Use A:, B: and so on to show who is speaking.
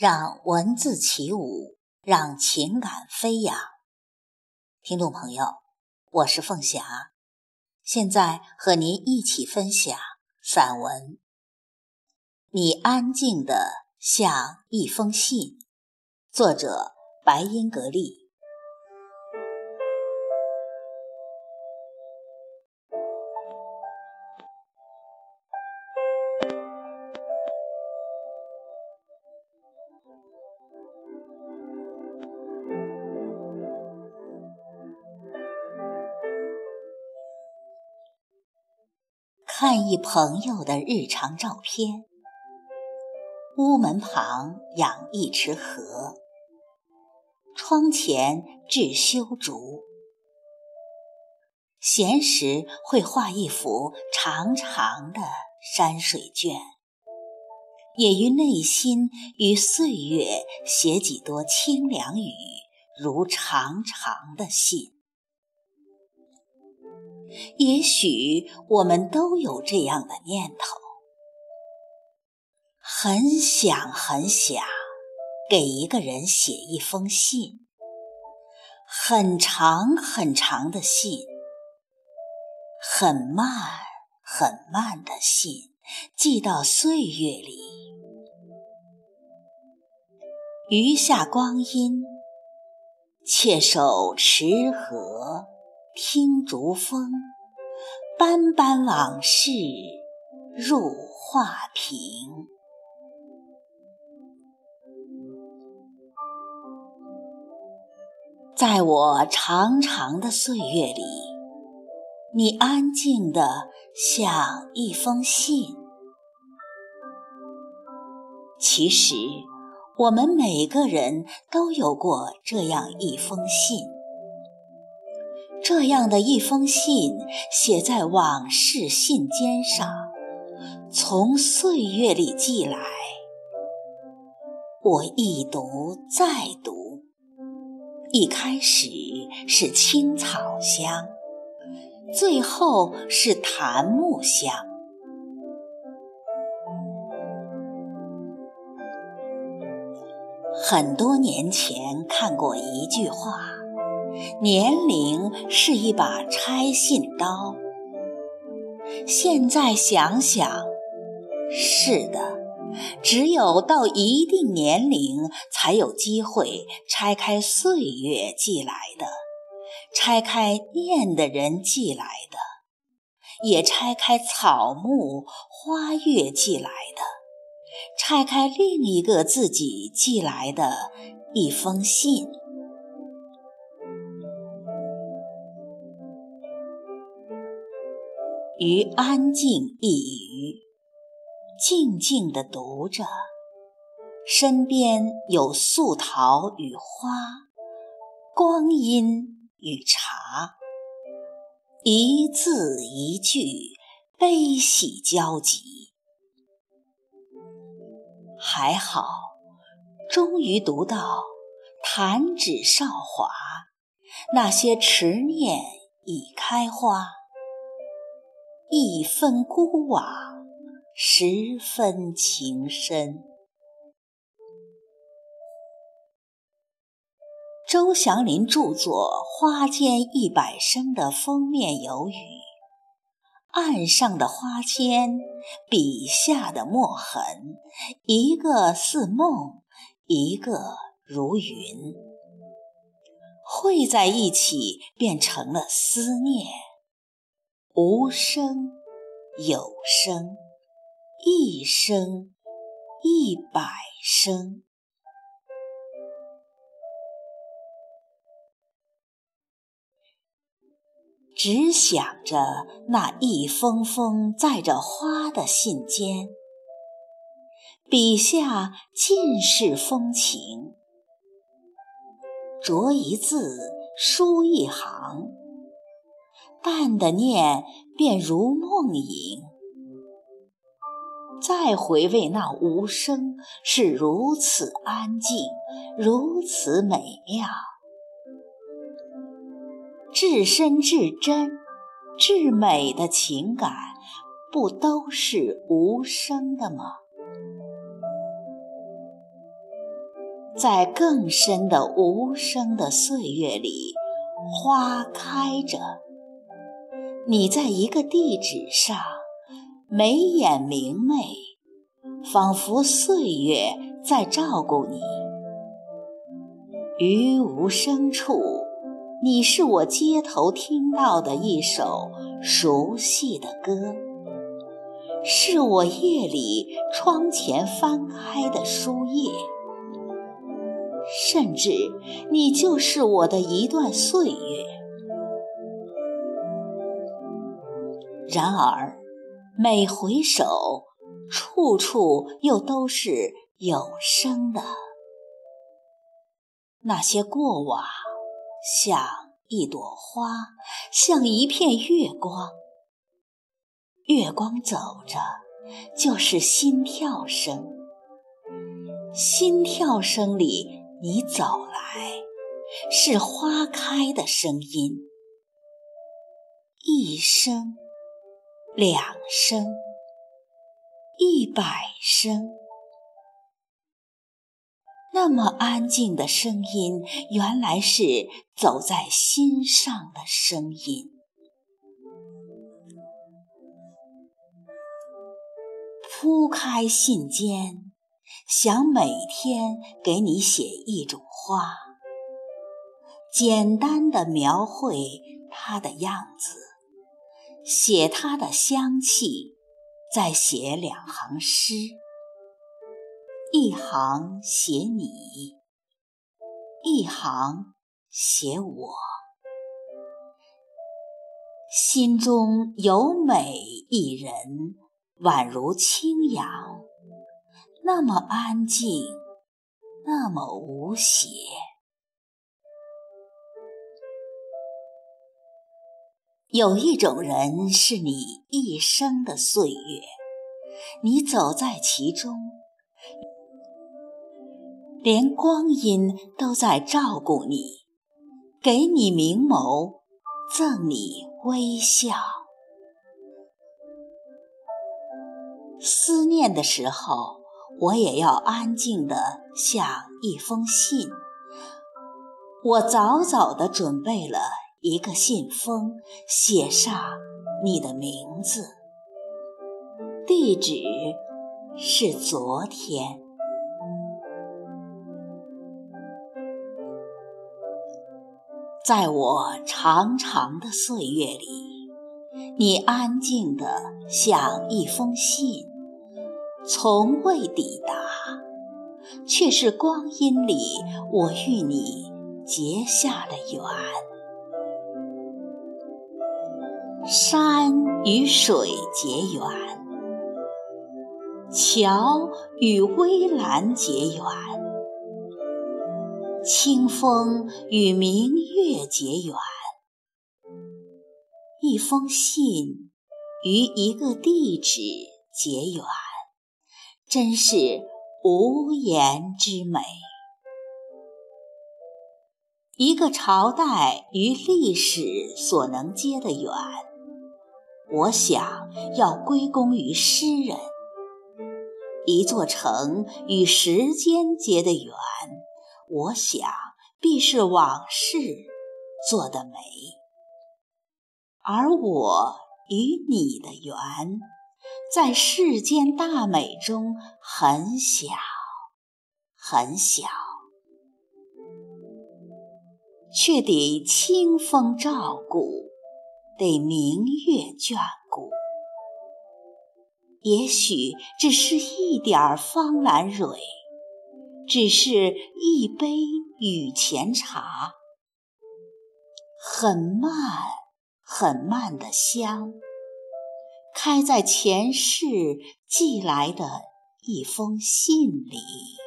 A: 让文字起舞，让情感飞扬。听众朋友，我是凤霞，现在和您一起分享散文《你安静的像一封信》，作者白英格丽。看一朋友的日常照片，屋门旁养一池荷，窗前置修竹。闲时会画一幅长长的山水卷，也于内心与岁月写几多清凉语，如长长的信。也许我们都有这样的念头，很想很想给一个人写一封信，很长很长的信，很慢很慢的信，寄到岁月里。余下光阴，且守池河。听竹风，斑斑往事入画屏。在我长长的岁月里，你安静的像一封信。其实，我们每个人都有过这样一封信。这样的一封信，写在往事信笺上，从岁月里寄来。我一读再读，一开始是青草香，最后是檀木香。很多年前看过一句话。年龄是一把拆信刀。现在想想，是的，只有到一定年龄，才有机会拆开岁月寄来的，拆开念的人寄来的，也拆开草木花月寄来的，拆开另一个自己寄来的一封信。于安静一隅，静静地读着，身边有素桃与花，光阴与茶，一字一句，悲喜交集。还好，终于读到弹指韶华，那些执念已开花。一分孤往，十分情深。周祥林著作《花间一百声》的封面有语：“岸上的花间，笔下的墨痕，一个似梦，一个如云，汇在一起，变成了思念。”无声，有声，一声，一百声。只想着那一封封载着花的信笺，笔下尽是风情，着一字，书一行。淡的念便如梦影，再回味那无声是如此安静，如此美妙。至深至真至美的情感，不都是无声的吗？在更深的无声的岁月里，花开着。你在一个地址上，眉眼明媚，仿佛岁月在照顾你。于无声处，你是我街头听到的一首熟悉的歌，是我夜里窗前翻开的书页，甚至你就是我的一段岁月。然而，每回首，处处又都是有声的。那些过往，像一朵花，像一片月光。月光走着，就是心跳声。心跳声里，你走来，是花开的声音。一声。两声，一百声，那么安静的声音，原来是走在心上的声音。铺开信笺，想每天给你写一种花，简单的描绘它的样子。写它的香气，再写两行诗，一行写你，一行写我。心中有美一人，宛如清扬，那么安静，那么无邪。有一种人是你一生的岁月，你走在其中，连光阴都在照顾你，给你明眸，赠你微笑。思念的时候，我也要安静的像一封信，我早早的准备了。一个信封，写上你的名字，地址是昨天。在我长长的岁月里，你安静的像一封信，从未抵达，却是光阴里我与你结下的缘。山与水结缘，桥与微澜结缘，清风与明月结缘，一封信与一个地址结缘，真是无言之美。一个朝代与历史所能结的缘。我想要归功于诗人，一座城与时间结的缘，我想必是往事做的美，而我与你的缘，在世间大美中很小很小，却得清风照顾。得明月眷顾，也许只是一点儿芳兰蕊，只是一杯雨前茶，很慢很慢的香，开在前世寄来的一封信里。